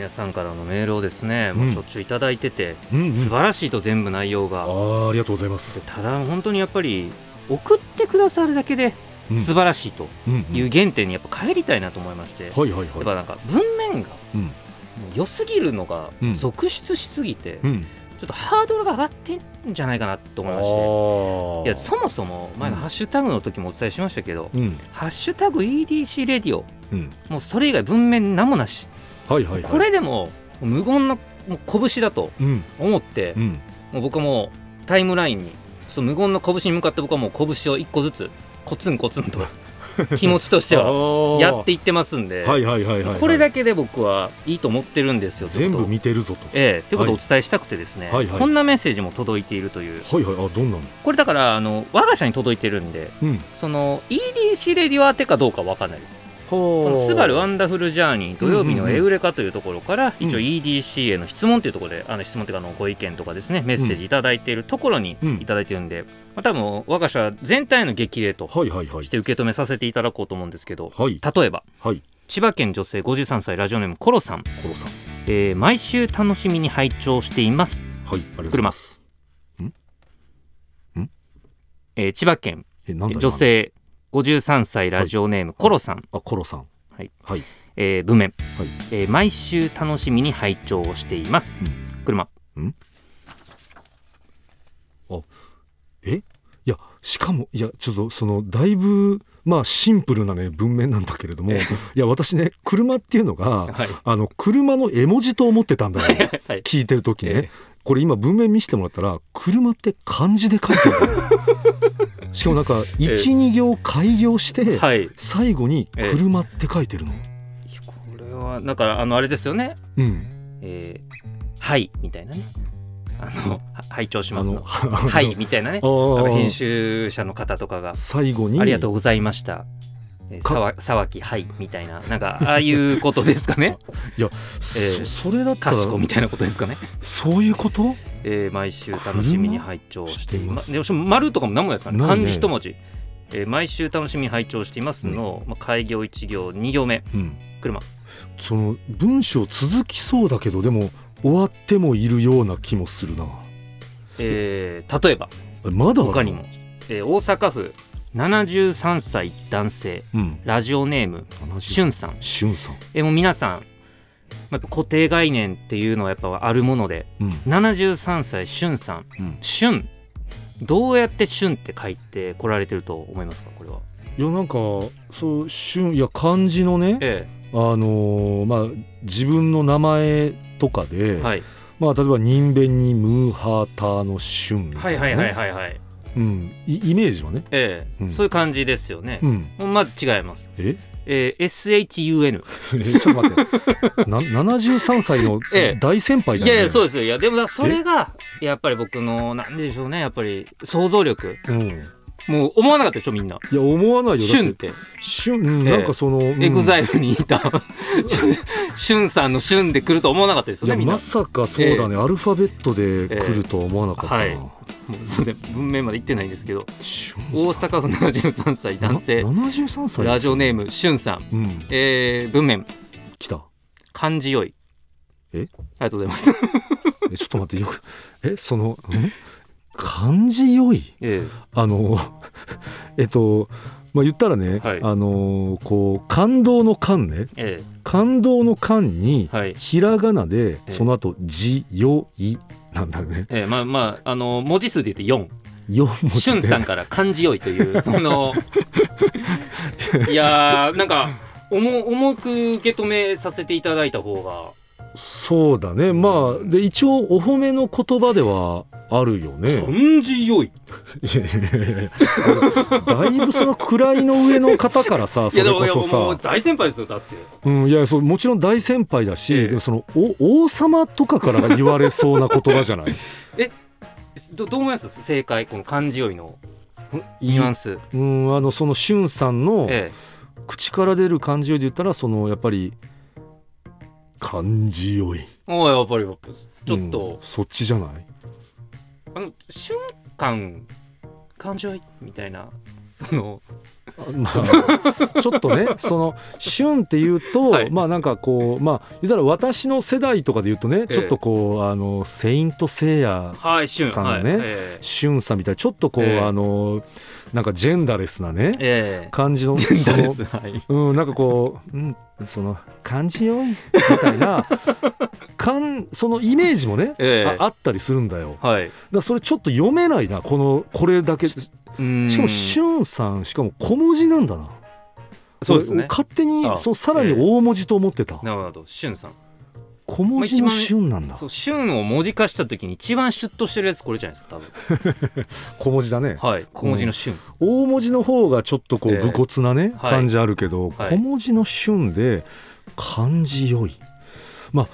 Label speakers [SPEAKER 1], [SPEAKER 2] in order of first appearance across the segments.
[SPEAKER 1] 皆さんからのメールをですね、もうしょっちゅういただいてて、
[SPEAKER 2] うんうん。
[SPEAKER 1] 素晴らしいと全部内容が、
[SPEAKER 2] あーありがとうございます。
[SPEAKER 1] でただ本当にやっぱり送ってくださるだけで
[SPEAKER 2] うん。
[SPEAKER 1] 素晴らしいと
[SPEAKER 2] うんうん。
[SPEAKER 1] いう原点にやっぱ帰りたいなと思いまして、やっ
[SPEAKER 2] はいはい。
[SPEAKER 1] ぱ
[SPEAKER 2] は
[SPEAKER 1] なんか文面が良すぎるのが
[SPEAKER 2] うん。
[SPEAKER 1] 続出しすぎて、
[SPEAKER 2] うん。
[SPEAKER 1] ちょっとハードルが上がってんじゃないかなと思いまして。
[SPEAKER 2] あ
[SPEAKER 1] いやそもそも前の
[SPEAKER 2] うん。
[SPEAKER 1] ハッシュタグの時もお伝えしましたけど、
[SPEAKER 2] うん。
[SPEAKER 1] ハッシュタグ EDC レディオ
[SPEAKER 2] うん。
[SPEAKER 1] もうそれ以外文面何もなし、
[SPEAKER 2] はいはいはい。
[SPEAKER 1] これでも無言の拳だと
[SPEAKER 2] うん。
[SPEAKER 1] 思って、
[SPEAKER 2] うん。
[SPEAKER 1] もう僕はもうタイムラインにその無言の拳に向かって僕はもう拳を一個ずつコツンコツンと気持ちとしては やっていってますんで、
[SPEAKER 2] はいはいはいはい
[SPEAKER 1] これだけで僕はいいと思ってるんですよ
[SPEAKER 2] 全部見てるぞと。
[SPEAKER 1] ええということをお伝えしたくてですね、
[SPEAKER 2] はいはい。
[SPEAKER 1] こんなメッセージも届いているという。
[SPEAKER 2] はいはいあどんなの？
[SPEAKER 1] これだからあの我が社に届いてるんで
[SPEAKER 2] うん。
[SPEAKER 1] その EDC レディオ宛てかどうかわかんないですこ
[SPEAKER 2] こ
[SPEAKER 1] の「スバルワンダフルジャーニー土曜日のエウレカ」というところから、
[SPEAKER 2] うん。
[SPEAKER 1] 一応 EDC への質問というところであの質問というかあのご意見とかですねメッセージいただいているところに
[SPEAKER 2] うん
[SPEAKER 1] いただいてるんで、まあ、多分我が社全体の激励として受け止めさせていただこうと思うんですけど
[SPEAKER 2] はい。
[SPEAKER 1] 例えば
[SPEAKER 2] はい。
[SPEAKER 1] 千葉県女性53歳ラジオネームコロさん、
[SPEAKER 2] コロさん。
[SPEAKER 1] えー毎週楽しみに拝聴しています、
[SPEAKER 2] はいありがとうございます。
[SPEAKER 1] えー千葉県女性53歳ラジオネームコロさん、
[SPEAKER 2] あコロさん。
[SPEAKER 1] はい。
[SPEAKER 2] はい。
[SPEAKER 1] えー文面、
[SPEAKER 2] はい。
[SPEAKER 1] えー毎週楽しみに拝聴をしています、車。
[SPEAKER 2] え？いやしかもいやちょっとそのだいぶまあシンプルなね文面なんだけれども。いや私ね車っていうのが
[SPEAKER 1] はい。
[SPEAKER 2] あの車の絵文字と思ってたんだよ。
[SPEAKER 1] はい。
[SPEAKER 2] 聞いてる時ね、
[SPEAKER 1] え
[SPEAKER 2] これ今文面見せてもらったら車って漢字で書いてある。しかもなんか12行開業して、
[SPEAKER 1] はい。
[SPEAKER 2] 最後に車って書いてるの、
[SPEAKER 1] これはなんかあのあれですよね。
[SPEAKER 2] うん。
[SPEAKER 1] えーはいみたいなね。あのは拝聴しますの。はいみたいなね。編集者の方とかが。
[SPEAKER 2] 最後に。
[SPEAKER 1] ありがとうございました。えー
[SPEAKER 2] か
[SPEAKER 1] さわ沢木はいみたいななんか ああいうことですかね。
[SPEAKER 2] いや、
[SPEAKER 1] えー
[SPEAKER 2] そそれだった
[SPEAKER 1] からしこみたいなことですかね、
[SPEAKER 2] そういうこと？
[SPEAKER 1] えー毎週楽しみに拝聴しています。
[SPEAKER 2] 車？
[SPEAKER 1] で丸とかも何もですかね。漢字一文字、えー毎週楽しみに拝聴していますの、まあ、開業1行2行目。
[SPEAKER 2] うん。
[SPEAKER 1] 車。
[SPEAKER 2] その文章続きそうだけどでも終わってもいるような気もするな。
[SPEAKER 1] えー例えば。
[SPEAKER 2] まだ
[SPEAKER 1] 他にも、えー大阪府73歳男性。
[SPEAKER 2] うん。
[SPEAKER 1] ラジオネームしゅ
[SPEAKER 2] ん
[SPEAKER 1] んさん。
[SPEAKER 2] しゅんさん。
[SPEAKER 1] えーもう皆さんまあやっぱ固定概念っていうのはやっぱあるもので
[SPEAKER 2] うん。
[SPEAKER 1] 73歳しゅんさん。
[SPEAKER 2] うん。
[SPEAKER 1] しゅん。どうやってしゅんって書いてこられてると思いますかこれは？い
[SPEAKER 2] やなんかそうしゅんいや漢字のね
[SPEAKER 1] え
[SPEAKER 2] あのーまあ自分の名前とかで、
[SPEAKER 1] えはい、
[SPEAKER 2] まあ例えば人弁にムーハーターのしゅんみたなね。
[SPEAKER 1] はいいはいはいはいはい
[SPEAKER 2] うん。いイメージはね。
[SPEAKER 1] ええ。
[SPEAKER 2] うん。
[SPEAKER 1] そういう感じですよね。
[SPEAKER 2] う、ん。
[SPEAKER 1] まず違います。
[SPEAKER 2] え？
[SPEAKER 1] えー SHUN
[SPEAKER 2] えちょっと待って。な73歳の
[SPEAKER 1] ええ。
[SPEAKER 2] 大先輩
[SPEAKER 1] い
[SPEAKER 2] だよ。ね
[SPEAKER 1] やいやそうですよ。いやでもだそれがやっぱり僕のなんでしょうねやっぱり想像力。
[SPEAKER 2] うん
[SPEAKER 1] もう思わなかったでしょみんな。い
[SPEAKER 2] や思わないよ。だって
[SPEAKER 1] しゅんって。
[SPEAKER 2] しゅん、うん
[SPEAKER 1] ええ
[SPEAKER 2] なんかその、うん。
[SPEAKER 1] EXILE にいた。しゅんさんのしゅんで来ると思わなかったですよ
[SPEAKER 2] いや
[SPEAKER 1] ねみんな。
[SPEAKER 2] まさかそうだね、アルファベットで来るとは思わなかった。な、
[SPEAKER 1] ええ。はいもうすいません文面まで言ってないんですけど。大阪府73歳男性。
[SPEAKER 2] な73歳
[SPEAKER 1] ラジオネー
[SPEAKER 2] ム
[SPEAKER 1] ムしゅんさん。
[SPEAKER 2] うん。
[SPEAKER 1] えー文面。
[SPEAKER 2] 来た。
[SPEAKER 1] 漢字よい。
[SPEAKER 2] え？
[SPEAKER 1] ありがとうございます。
[SPEAKER 2] えちょっと待ってよくえそのん？漢字良い。
[SPEAKER 1] え
[SPEAKER 2] あの えっとまあ言ったらね、
[SPEAKER 1] はい。
[SPEAKER 2] あのこう感動の感ね。
[SPEAKER 1] ええ。
[SPEAKER 2] 感動の感にひらがなで
[SPEAKER 1] え
[SPEAKER 2] その後字よいなんだね。
[SPEAKER 1] ええまあまああの文字数で言って
[SPEAKER 2] 4文
[SPEAKER 1] 4
[SPEAKER 2] 字
[SPEAKER 1] さんから漢字よいという。その いやーなんか重重く受け止めさせていただいた方が
[SPEAKER 2] そうだね。まあで一応お褒めの言葉ではあるよね。
[SPEAKER 1] 漢字よい。
[SPEAKER 2] いやいやいやいやだいぶその位の上の方からさそれこそさ。
[SPEAKER 1] 大先輩ですよだって。
[SPEAKER 2] うん、いやそうもちろん大先輩だし、
[SPEAKER 1] え
[SPEAKER 2] もそのお王様とかから言われそうな言葉じゃない？
[SPEAKER 1] どどう思います？正解この漢字酔いの。ニュアンス。
[SPEAKER 2] うんあのそのしゅんさんの
[SPEAKER 1] え
[SPEAKER 2] 口から出る漢字酔いで言ったらそのやっぱり漢字酔い。
[SPEAKER 1] えおいやっぱりやっぱちょっと、
[SPEAKER 2] うん。そっちじゃない？
[SPEAKER 1] あの瞬間感情みたいな。その。
[SPEAKER 2] まあ、ちょっとね その「旬」っていうと、
[SPEAKER 1] はい。
[SPEAKER 2] まあなんかこうまあ言ったら私の世代とかで言うとね、
[SPEAKER 1] ええ。
[SPEAKER 2] ちょっとこうあの「セイント・セイヤ
[SPEAKER 1] はい瞬
[SPEAKER 2] さんのね
[SPEAKER 1] はい、え
[SPEAKER 2] 旬さんみたいな。ちょっとこう、
[SPEAKER 1] ええ。
[SPEAKER 2] あのなんかジェンダレスなね
[SPEAKER 1] ええ。
[SPEAKER 2] 感じの
[SPEAKER 1] え
[SPEAKER 2] その
[SPEAKER 1] はい。
[SPEAKER 2] うん、なんかこう、うん、その漢字よいみたいな 感そのイメージもね、
[SPEAKER 1] ええ。
[SPEAKER 2] ああったりするんだよ。だか
[SPEAKER 1] はい
[SPEAKER 2] らそれちょっと読めないなこのこれだけ。し
[SPEAKER 1] し
[SPEAKER 2] かも「しゅん」さんしかも小文字なんだな。
[SPEAKER 1] そうですね。
[SPEAKER 2] 俺勝手に
[SPEAKER 1] あ
[SPEAKER 2] そうさらに大文字と思ってた。
[SPEAKER 1] なるほど。瞬さん
[SPEAKER 2] 小文字の「しゅん」なんだ。
[SPEAKER 1] そう瞬を文字化した時に一番シュッとしてるやつこれじゃないですか多分
[SPEAKER 2] 小文字だね。
[SPEAKER 1] はい小文字の瞬
[SPEAKER 2] 大文字の方がちょっとこう
[SPEAKER 1] ええ
[SPEAKER 2] 武骨なね、
[SPEAKER 1] はい
[SPEAKER 2] 感じあるけど、
[SPEAKER 1] はい
[SPEAKER 2] 小文字の「しゅん」で漢字良い。まあ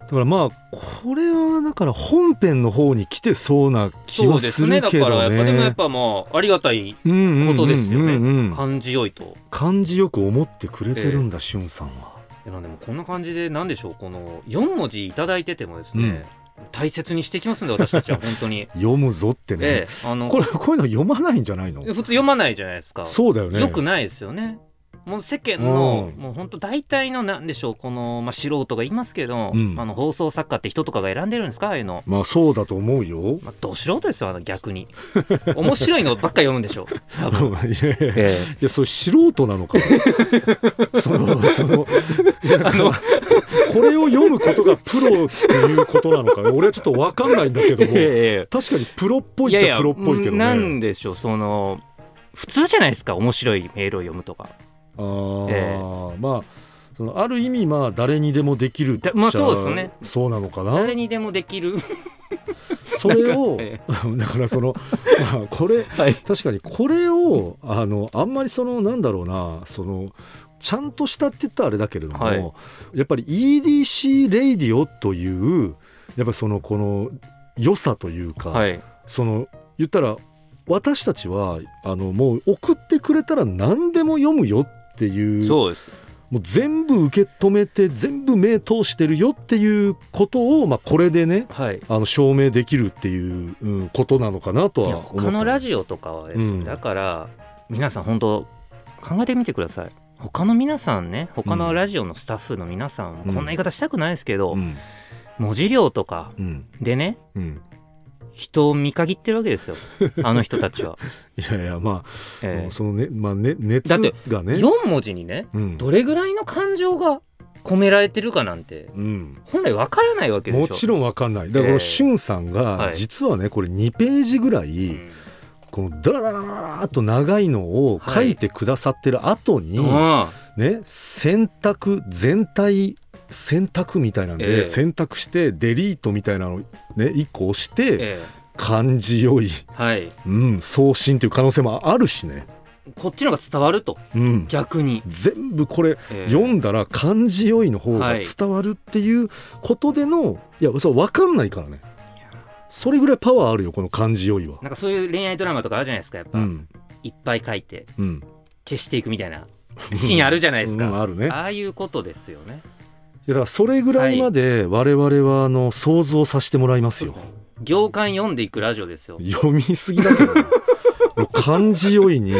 [SPEAKER 2] だからまあこれはだから本編の方に来てそうな気
[SPEAKER 1] そう
[SPEAKER 2] は
[SPEAKER 1] ですすねだ
[SPEAKER 2] るけど
[SPEAKER 1] からやっぱでもやっ
[SPEAKER 2] ね。
[SPEAKER 1] ぱまあありがたい
[SPEAKER 2] うんうんうんうん
[SPEAKER 1] ことですよね
[SPEAKER 2] うん
[SPEAKER 1] 感じよいと
[SPEAKER 2] 漢字よく思ってくれてるんだ、しゅんさんは。
[SPEAKER 1] いやでもこんな感じでなんでしょうこの4文字いただいててもですね、大切にしていきますんで私たちは 本当に。
[SPEAKER 2] 読むぞってね。
[SPEAKER 1] ええあの
[SPEAKER 2] これこういうの読まないんじゃないの？
[SPEAKER 1] 普通読まないじゃないですか。
[SPEAKER 2] そうだよね。
[SPEAKER 1] よくないですよねもう世間の、
[SPEAKER 2] うん。
[SPEAKER 1] もう本当大体のなんでしょうこの、まあ、素人が言いますけど、
[SPEAKER 2] うん。
[SPEAKER 1] あの放送作家って人とかが選んでるんですかああいうの、
[SPEAKER 2] まあそうだと思うよ。
[SPEAKER 1] まあ、ど素人ですよあの逆に。面白いのばっか読むんでしょう。多分、
[SPEAKER 2] いやいや
[SPEAKER 1] え
[SPEAKER 2] いやそれ素人なのか そのそのあの これを読むことがプロっていうことなのか俺はちょっと分かんないんだけど
[SPEAKER 1] え
[SPEAKER 2] も
[SPEAKER 1] ええ
[SPEAKER 2] 確かにプロっぽいっちゃプロっぽいけどね。
[SPEAKER 1] なんでしょうその普通じゃないですか面白いメールを読むとか
[SPEAKER 2] あー、
[SPEAKER 1] え
[SPEAKER 2] まあそのある意味まあ誰にでもできる
[SPEAKER 1] まあそうですね。
[SPEAKER 2] そうなのかな？
[SPEAKER 1] 誰にでもできる。
[SPEAKER 2] それを
[SPEAKER 1] え
[SPEAKER 2] だからその、まあ、これ
[SPEAKER 1] はい。
[SPEAKER 2] 確かにこれをあのあんまりそのなんだろうなそのちゃんとしたって言ったらあれだけれども、
[SPEAKER 1] はい。
[SPEAKER 2] やっぱり EDC レイディオというやっぱそのこの良さというか、
[SPEAKER 1] はい。
[SPEAKER 2] その言ったら私たちはあのもう送ってくれたら何でも読むよっていう
[SPEAKER 1] そうです。
[SPEAKER 2] もう全部受け止めて全部目通してるよっていうことを、まあ、これでね
[SPEAKER 1] はい。
[SPEAKER 2] あの証明できるっていう、うんことなのかなと
[SPEAKER 1] いや
[SPEAKER 2] は思
[SPEAKER 1] 他のラジオとかはですね、
[SPEAKER 2] うん。
[SPEAKER 1] だから皆さん本当考えてみてください。他の皆さんね他のラジオのスタッフの皆さんも
[SPEAKER 2] うん。
[SPEAKER 1] こんな言い方したくないですけど、
[SPEAKER 2] うん。
[SPEAKER 1] 文字量とか
[SPEAKER 2] うん。
[SPEAKER 1] でね
[SPEAKER 2] うん
[SPEAKER 1] 人を見限ってるわけですよ。あの人たちは、
[SPEAKER 2] いやいやまあ、
[SPEAKER 1] ええ。
[SPEAKER 2] そのねまあね熱
[SPEAKER 1] だって
[SPEAKER 2] がね。
[SPEAKER 1] 4文字にね
[SPEAKER 2] うん。
[SPEAKER 1] どれぐらいの感情が込められてるかなんて
[SPEAKER 2] うん。
[SPEAKER 1] 本来わからないわけでしょ。
[SPEAKER 2] もちろんわかんない。だからしゅんさんが
[SPEAKER 1] はい。
[SPEAKER 2] 実はねこれ2ページぐらい、
[SPEAKER 1] うん。
[SPEAKER 2] このダラダラダラと長いのを書いてくださってる後に、
[SPEAKER 1] あ
[SPEAKER 2] ね選択全体選択みたいなんで、
[SPEAKER 1] ええ。
[SPEAKER 2] 選択してデリートみたいなのね1個押して、
[SPEAKER 1] ええ。
[SPEAKER 2] 漢字良い、
[SPEAKER 1] はい。
[SPEAKER 2] うん、送信っていう可能性もあるしね、
[SPEAKER 1] こっちの方が伝わると。
[SPEAKER 2] うん、
[SPEAKER 1] 逆に、
[SPEAKER 2] 全部これ
[SPEAKER 1] ええ。
[SPEAKER 2] 読んだら漢字良いの方が
[SPEAKER 1] はい。
[SPEAKER 2] 伝わるっていうことでの、い、やそう分かんないからね。それぐらいパワーあるよこの漢字良いは。
[SPEAKER 1] なんかそういう恋愛ドラマとかあるじゃないですかやっぱ、
[SPEAKER 2] うん。
[SPEAKER 1] いっぱい書いて
[SPEAKER 2] うん、
[SPEAKER 1] 消していくみたいなシーンあるじゃないですか、
[SPEAKER 2] うんあるね。
[SPEAKER 1] ああいうことですよね
[SPEAKER 2] だからそれぐらいまで我々はあの想像させてもらいますよ。
[SPEAKER 1] 行間読んでいくラジオですよ。
[SPEAKER 2] 読みすぎだけど 漢字良いに、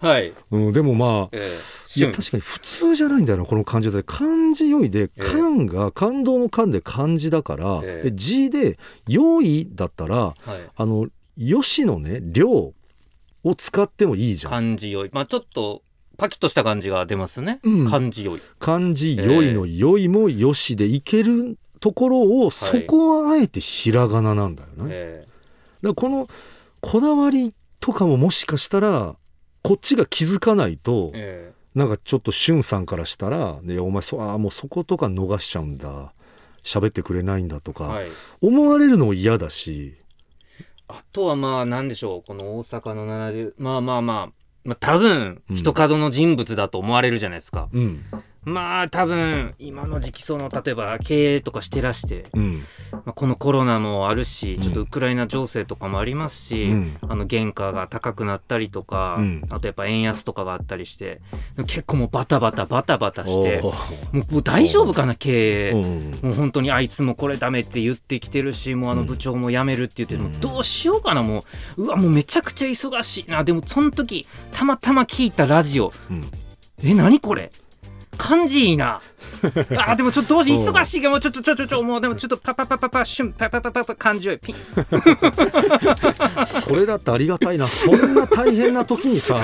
[SPEAKER 1] はい、
[SPEAKER 2] うん、でもまあ
[SPEAKER 1] え
[SPEAKER 2] いや
[SPEAKER 1] え
[SPEAKER 2] 確かに普通じゃないんだよなこの漢字だって漢字良いで
[SPEAKER 1] ええ。
[SPEAKER 2] 漢が感動の漢で漢字だから、
[SPEAKER 1] ええ。
[SPEAKER 2] で字で良いだったら
[SPEAKER 1] はい。
[SPEAKER 2] あの吉のね量を使ってもいいじゃん。
[SPEAKER 1] 漢字良い。まあちょっとパキッとした感じが出ますね、
[SPEAKER 2] うん。
[SPEAKER 1] 漢字良い。
[SPEAKER 2] 漢字良いの良いもよしでいけるところを、そこはあえてひらがななんだよね。
[SPEAKER 1] え
[SPEAKER 2] だからこのこだわりとかももしかしたらこっちが気づかないと
[SPEAKER 1] ええ。
[SPEAKER 2] なんかちょっとしゅんさんからしたら「ね、お前そあーもうそことか逃しちゃうんだ。喋ってくれないんだ」とか、
[SPEAKER 1] えはい。
[SPEAKER 2] 思われるのも嫌だし。
[SPEAKER 1] あとはまあ何でしょう。この大阪の70まあまあまあまあ多分
[SPEAKER 2] うん。
[SPEAKER 1] 人角の人物だと思われるじゃないですか、
[SPEAKER 2] うん
[SPEAKER 1] まあ多分今の時期その例えば経営とかしてらして、
[SPEAKER 2] うん。
[SPEAKER 1] まあ、このコロナもあるしちょっとウクライナ情勢とかもありますし、うん、あの原価が高くなったりとか、うん、あとやっぱ円安とかがあったりして結構もうバタバタバタバタしてもう大丈夫かな経営。もう本当にあいつもこれダメって言ってきてるしもうあの部長も辞めるって言ってるの。どうしようかなもう。うわもうめちゃくちゃ忙しいな。でもその時たまたま聞いたラジオ、うん、え何これ？感じいいな。あでもちょっと同時忙しいけどちょっとちょちょちょもうでもちょっとパパパパパシュンパパパパパ感じよいピン。
[SPEAKER 2] それだってありがたいな。そんな大変な時にさ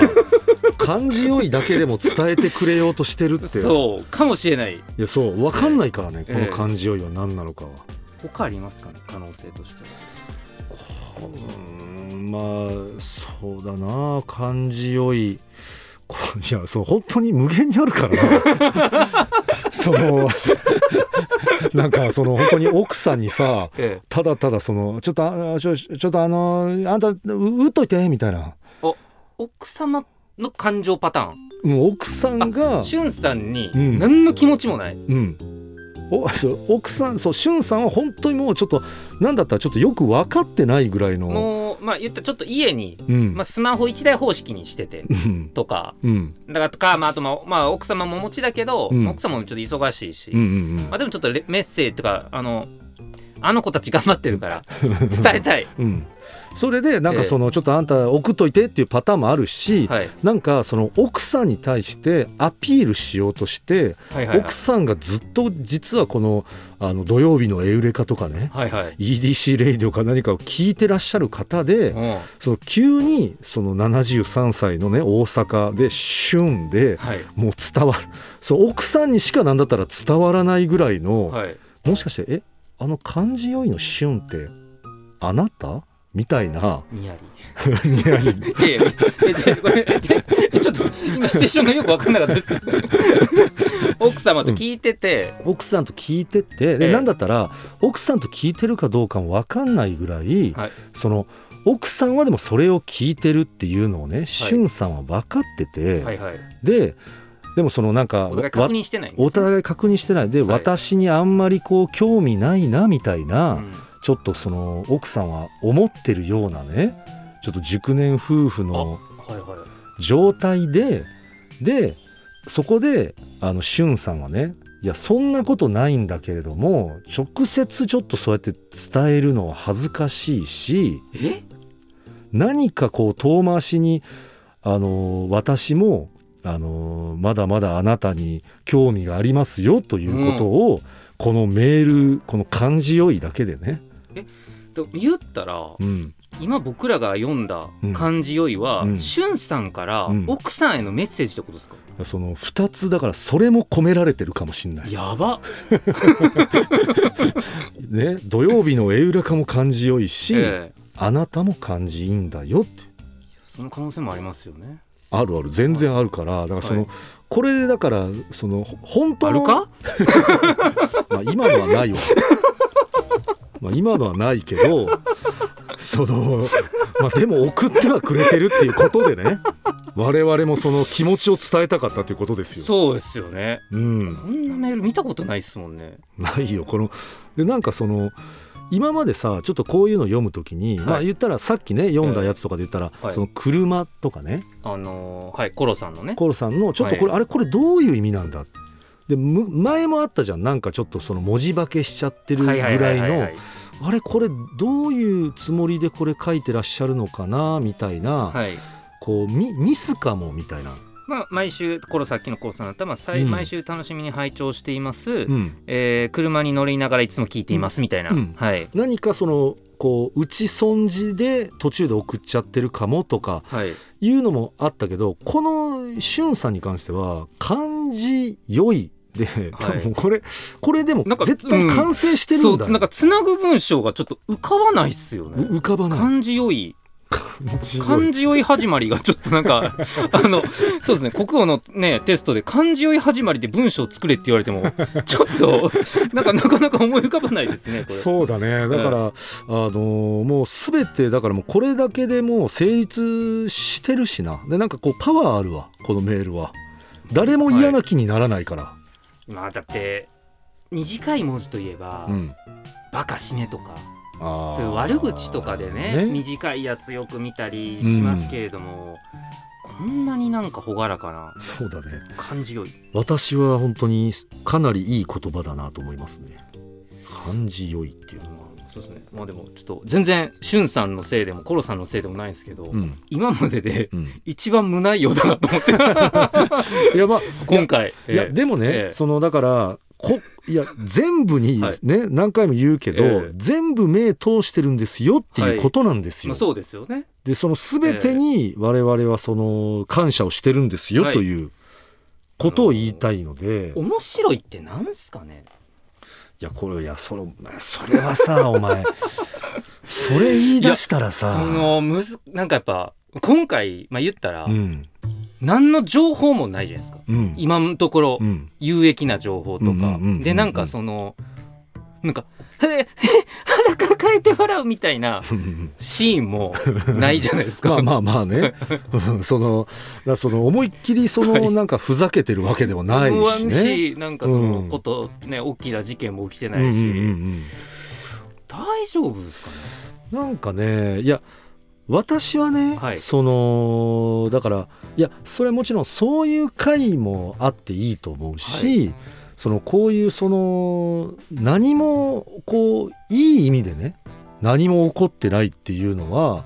[SPEAKER 2] 感じよいだけでも伝えてくれようとしてるって。
[SPEAKER 1] そうかもしれない。い
[SPEAKER 2] やそう分かんないからね、えー、この感じよいは何なのかは、
[SPEAKER 1] えー、他ありますかね可能性としては。
[SPEAKER 2] うんまあそうだな感じよいいやそう本当に無限にあるからな。そのなんかその本当に奥さんにさ、ええ、ただただそのちょっとあちょちょっとあのあんたうっといてみたいな。
[SPEAKER 1] お奥様の感情パタ
[SPEAKER 2] ーン？もう奥さんが
[SPEAKER 1] しゅんさんに何の気持ちもない、
[SPEAKER 2] うん、うんおそう奥さんそうしゅんさんは本当にもうちょっとなんだったらちょっとよく分かってないぐらいの
[SPEAKER 1] まあ言ったらちょっと家に、うん、まあ、スマホ1台方式にしてて、とか、うん、だからとか、まあ、あと、まあ、まあ、奥様もお持ちだけど、うん、奥様もちょっと忙しいし、うんうんうん、まあ、でもちょっとメッセージとかあのあの子たち頑張ってるから 伝えたい、
[SPEAKER 2] うん、それでなんかそのちょっとあんた送っといてっていうパターンもあるし、なんかその奥さんに対してアピールしようとして、奥さんがずっと実はこのあの土曜日のエウレカとかね、EDC レイディオか何かを聞いてらっしゃる方で、その急にその73歳のね大阪で旬で、もう伝わる。そう奥さんにしかなんだったら伝わらないぐらいの、もしかしてえあの漢字酔いの旬ってあなた？みたいな。
[SPEAKER 1] にや
[SPEAKER 2] り。にやり。
[SPEAKER 1] いやいや、ちょっと今シチュエーションがよく分かんなかったです。奥様と聞いてて、
[SPEAKER 2] うん、奥さんと聞いてて、で、なんだったら奥さんと聞いてるかどうかも分かんないぐらい、はい、その奥さんはでもそれを聞いてるっていうのをね、しゅんさんは分かってて、はいはい。はい、で。でもそのなんか
[SPEAKER 1] お互い確認してない、
[SPEAKER 2] ね、お互い確認してない。で、はい、私にあんまりこう興味ないなみたいな、うんちょっとその奥さんは思ってるようなねちょっと熟年夫婦の状態で、でそこであのしゅんさんはねいやそんなことないんだけれども直接ちょっとそうやって伝えるのは恥ずかしいし何かこう遠回しにあの私もあのまだまだあなたに興味がありますよということを、うん、このメールこの漢字よいだけでね
[SPEAKER 1] え言ったら、うん、今僕らが読んだ漢字よいは、うん、しゅんさんから奥さんへのメッセージってことですか、
[SPEAKER 2] その2つだからそれも込められてるかもしんない。
[SPEAKER 1] やば。
[SPEAKER 2] ね土曜日のエウレカも漢字よいし、えー、あなたも漢字いいんだよって。
[SPEAKER 1] その可能性もありますよね。
[SPEAKER 2] あるある。全然あるからだからその、はい、これだからその本当の
[SPEAKER 1] あるか？
[SPEAKER 2] まあ今のはないわまあ、今のはないけどその、まあ、でも送ってはくれてるっていうことでね我々もその気持ちを伝えたかったということですよ。
[SPEAKER 1] そうですよね。
[SPEAKER 2] うん。
[SPEAKER 1] こんなメール見たことないですもんね。
[SPEAKER 2] ないよこのでなんかその今までさちょっとこういうの読むときに、はい、まあ言ったらさっきね読んだやつとかで言ったら、その車とかね。
[SPEAKER 1] あのー、はいコロさんのね。
[SPEAKER 2] コロさんのちょっとこれ、はい、あれこれどういう意味なんだで前もあったじゃん。なんかちょっとその文字化けしちゃってるぐらいの。あれこれどういうつもりでこれ書いてらっしゃるのかなみたいな、はい、こうミミスかもみたいな。
[SPEAKER 1] まあ、毎週このさっきのコースだったら、まあ、うん、毎週楽しみに拝聴しています、うん、えー、車に乗りながらいつも聞いていますみたいな、うん、はい、
[SPEAKER 2] 何かそのこう打ち損じで途中で送っちゃってるかもとかい。うのもあったけど、このしゅんさんに関しては漢字良いでこれ、はい、これでも絶対完成してるんだ、
[SPEAKER 1] うん、なんかつなぐ文章がちょっと浮かばないっすよね。
[SPEAKER 2] 浮かばない。
[SPEAKER 1] 漢字良い。漢字酔い。始まりがちょっとなんか あのそうですね。国語のねテストで漢字酔い始まりで文章を作れって言われても ちょっとなんかなかなか思い浮かばないですね
[SPEAKER 2] そうだね。だから、あのもうすべてだからもうこれだけでもう成立してるしな。でなんかこうパワーあるわこのメールは。誰も嫌な気にならないから、はい
[SPEAKER 1] まあだって短い文字といえば「うん、バカ死ね」とかそういう悪口とかでね、ね、短いやつよく見たりしますけれども、うん、こんなになんか朗らかな
[SPEAKER 2] そうだね。
[SPEAKER 1] 感じよい。
[SPEAKER 2] 私は本当にかなりいい言葉だなと思いますね。感じよいっていうのは
[SPEAKER 1] まあでもちょっと全然しゅんさんのせいでもコロさんのせいでもないんですけど、うん、今までで一番無内容だなと思って、
[SPEAKER 2] いやまあ
[SPEAKER 1] 今回
[SPEAKER 2] いや、えー、でもね、えー、そのだからこいや全部にね、はい、何回も言うけど、えー、全部目通してるんですよっていうことなんですよ。
[SPEAKER 1] はいまあ、そうですよね。
[SPEAKER 2] でその全てに我々はその感謝をしてるんですよということを言いたいので、
[SPEAKER 1] 面白いってなんですかね？
[SPEAKER 2] いやこれいやそれそれはさ お前。それ言い出したらさ。
[SPEAKER 1] そのむずなんかやっぱ今回、まあ、言ったら、うん、何の情報もないじゃないですか、うん、今のところ、うん、有益な情報とか、でなんかそのなんか「へえ腹抱えて笑う」みたいなシーンもないじゃないですか。
[SPEAKER 2] まあまあまあね。そのだその思いっきりそのなんかふざけてるわけでもないし、ね、し
[SPEAKER 1] なんかそのこと、ね大きな事件も起きてないし、うんうんうんうん、大丈夫ですかね？
[SPEAKER 2] なんかねいや私はね、はい、そのだからいやそれはもちろんそういう回もあっていいと思うし、はい、そのこういうその何もこういい意味でね何も起こってないっていうのは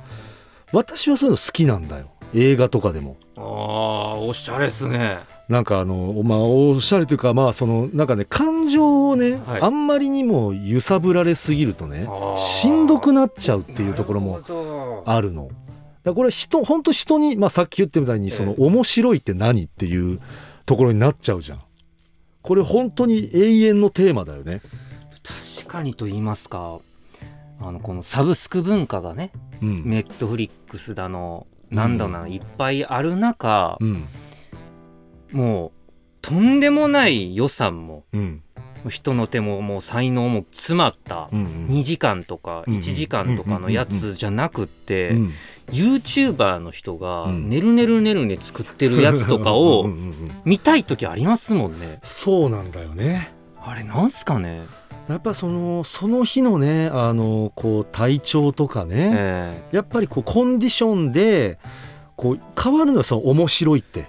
[SPEAKER 2] 私はそういうの好きなんだよ映画とかでも。
[SPEAKER 1] ああおしゃれですね。
[SPEAKER 2] なんかあのまあおしゃれというかまあそのなんかね感情をね、はい、あんまりにも揺さぶられすぎるとねしんどくなっちゃうっていうところもあるの。だこれ人本当人に、まあ、さっき言ってみたいにその面白いって何っていうところになっちゃうじゃん。これ本当に永遠のテーマだよね。
[SPEAKER 1] 確かにと言いますかあのこのサブスク文化がね、ネットフリックスだのなんだな、うん、いっぱいある中、うん、もうとんでもない予算も、うん、人の手ももう才能も詰まった2時間とか1時間とかのやつじゃなくって YouTuber の人がねるねるねるね作ってるやつとかを見たい時ありますもんね。
[SPEAKER 2] そうなんだよね。
[SPEAKER 1] あれなんすかね？
[SPEAKER 2] やっぱそのその日のねあのこう体調とかね、えー、やっぱりこうコンディションでこう変わるのはその面白いって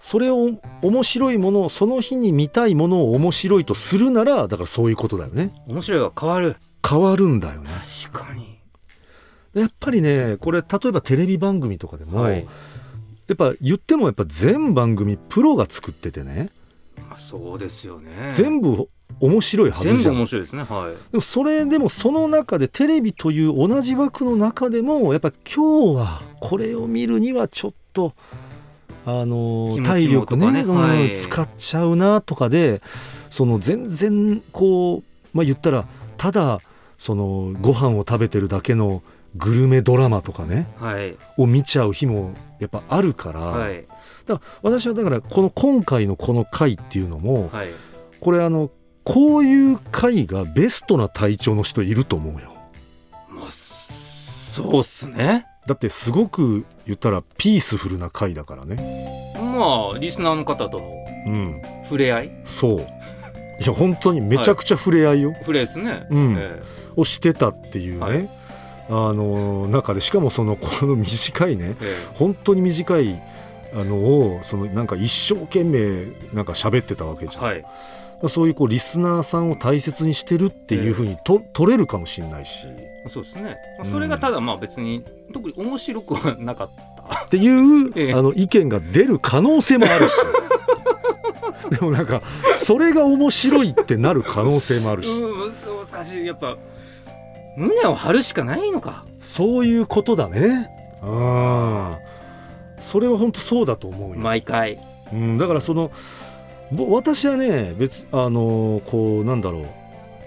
[SPEAKER 2] それを面白いものをその日に見たいものを面白いとするならだからそういうことだよね。
[SPEAKER 1] 面白いは変わる。
[SPEAKER 2] 変わるんだよね。
[SPEAKER 1] 確かに。
[SPEAKER 2] やっぱりねこれ例えばテレビ番組とかでも、はい、やっぱ言ってもやっぱ全番組プロが作っててね。
[SPEAKER 1] そうですよね。
[SPEAKER 2] 全部面白いはず
[SPEAKER 1] じゃん。面白いですね。はい。
[SPEAKER 2] でもそれでもその中でテレビという同じ枠の中でもやっぱ今日はこれを見るにはちょっとあの体力ね、ねはい、使っちゃうなとかでその全然こうまあ言ったらただそのご飯を食べてるだけのグルメドラマとかね、はい、を見ちゃう日もやっぱあるから、はい、だから私はだからこの今回のこの回っていうのも、はい、これあのこういう回がベストな体調の人いると思うよ。
[SPEAKER 1] まあ、そうっすね。
[SPEAKER 2] だってすごく言ったらピースフルな回だからね。
[SPEAKER 1] まあリスナーの方との触れ合い、
[SPEAKER 2] うん、そう。いや本当にめちゃくちゃ触れ合いよ。はい、
[SPEAKER 1] 触れですね、
[SPEAKER 2] うん。えー、をしてたっていうね。はい。あの中でしかもそのこの短いね、ええ、本当に短いあのをそのなんか一生懸命なんか喋ってたわけじゃん、はい、そういうこうリスナーさんを大切にしてるっていうふうにと、え取れるかもしれないし。
[SPEAKER 1] そうですね、まあ、それがただまあ別に、特に面白くはなかった。
[SPEAKER 2] っていう、えあの意見が出る可能性もあるし。でもなんかそれが面白いってなる可能性もあるし。
[SPEAKER 1] 難しい。やっぱ胸を張るしかないのか。
[SPEAKER 2] そういうことだね。ああそれは本当そうだと思うよ。
[SPEAKER 1] 毎回、
[SPEAKER 2] うん、だからその私はね別あのこうなんだろう。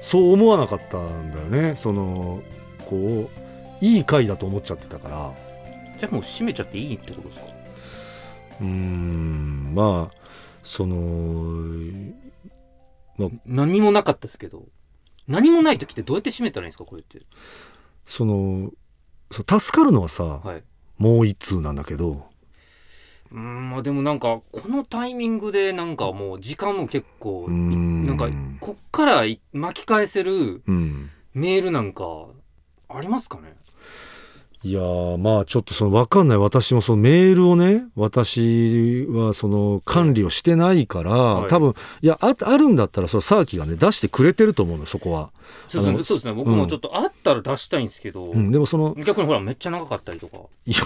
[SPEAKER 2] そう思わなかったんだよね。そのこういい回だと思っちゃってたから。
[SPEAKER 1] じゃあもう閉めちゃっていいってことですか？
[SPEAKER 2] うんまあその、
[SPEAKER 1] まあ、何もなかったですけど。何もない時ってどうやって閉めたらいいんですか？これって。
[SPEAKER 2] その助かるのはさ、はい、もう一通なんだけど
[SPEAKER 1] うんまあでもなんかこのタイミングでなんかもう時間も結構なんかこっから巻き返せるメールなんかありますかね？
[SPEAKER 2] いやまあちょっとその分かんない。私もそのメールをね私はその管理をしてないから、はい、多分いやああるんだったらそのサーキがね出してくれてると思うのそこは。
[SPEAKER 1] そうですね僕もちょっとあったら出したいんですけど、
[SPEAKER 2] うん、でもその
[SPEAKER 1] 逆にほらめっちゃ長かったりとか。
[SPEAKER 2] いや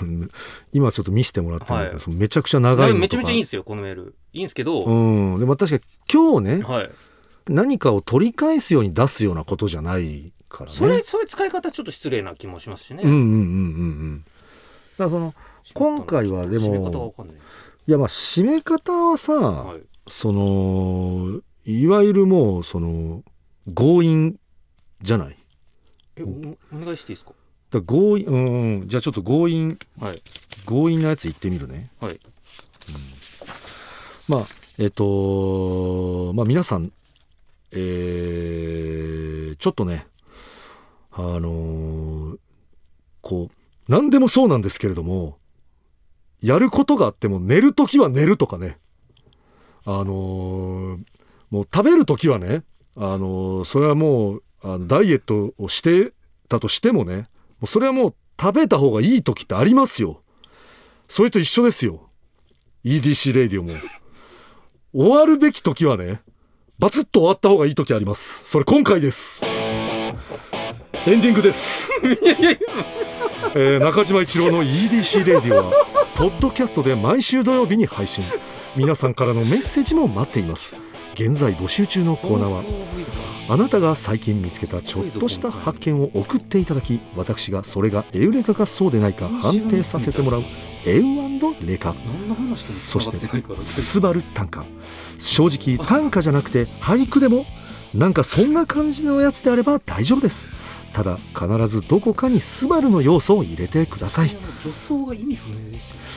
[SPEAKER 2] 今ちょっと見せてもらってるんだけど、はい、めちゃくちゃ長い
[SPEAKER 1] めちゃめちゃいいんですよこのメール。いいんですけど。
[SPEAKER 2] うん。でも確かに今日ね、はい、何かを取り返すように出すようなことじゃないからね。
[SPEAKER 1] それそういう使い方ちょっと失礼な気もしますしね。
[SPEAKER 2] うんうんうんうんうん。だからその今回はでもい。やまあ締め方はさ、はい、そのいわゆるもうその強引じゃない？
[SPEAKER 1] えお願いしていいですか？
[SPEAKER 2] だ強引うんじゃあちょっと強引、はい、強引なやつ言ってみるね。はい、うん、まあえっ、ー、とまあ皆さんえー、ちょっとねあのー、こう何でもそうなんですけれどもやることがあっても寝る時は寝るとかね。あのー、もう食べる時はねあのー、それはもうあのダイエットをしてたとしてもねもうそれはもう食べた方がいい時ってありますよ。それと一緒ですよ。EDC radio も。終わるべき時はねバツッと終わった方がいい時あります。それ今回です。エンディングです。え、中島一郎の EDC レディオはポッドキャストで毎週土曜日に配信。皆さんからのメッセージも待っています。現在募集中のコーナーはあなたが最近見つけたちょっとした発見を送っていただき私がそれがエウレカかそうでないか判定させてもらうエウレカ。そしてスバル短歌。正直短歌じゃなくて俳句でもなんかそんな感じのやつであれば大丈夫です。ただ必ずどこかにスバルの要素を入れてください。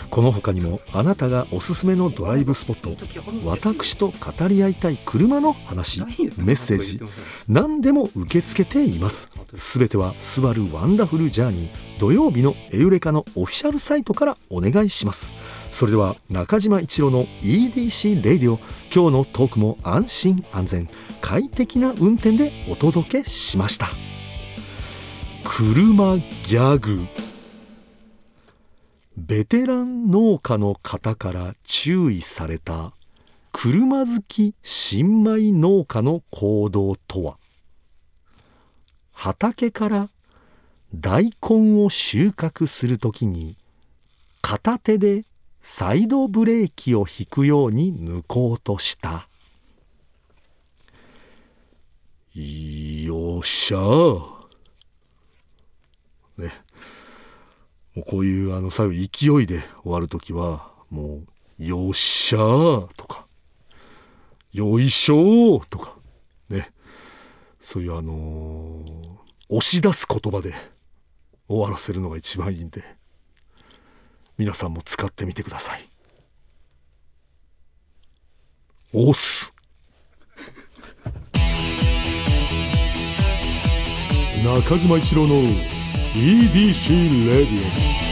[SPEAKER 2] この他にもあなたがおすすめのドライブスポット私と語り合いたい車の話メッセージ何でも受け付けています。すべてはスバルワンダフルジャーニー土曜日のエウレカのオフィシャルサイトからお願いします。それでは中島一郎の EDC レイディオ今日のトークも安心安全快適な運転でお届けしました。車ギャグ。ベテラン農家の方から注意された車好き新米農家の行動とは？畑から大根を収穫するときに片手でサイドブレーキを引くように抜こうとした。よっしゃね。もうこういうあの最後勢いで終わる時はもう「よっしゃー」とか「よいしょー」とかね。そういうあのー、押し出す言葉で終わらせるのが一番いいんで皆さんも使ってみてください。押す。中島一郎の EDC レディオ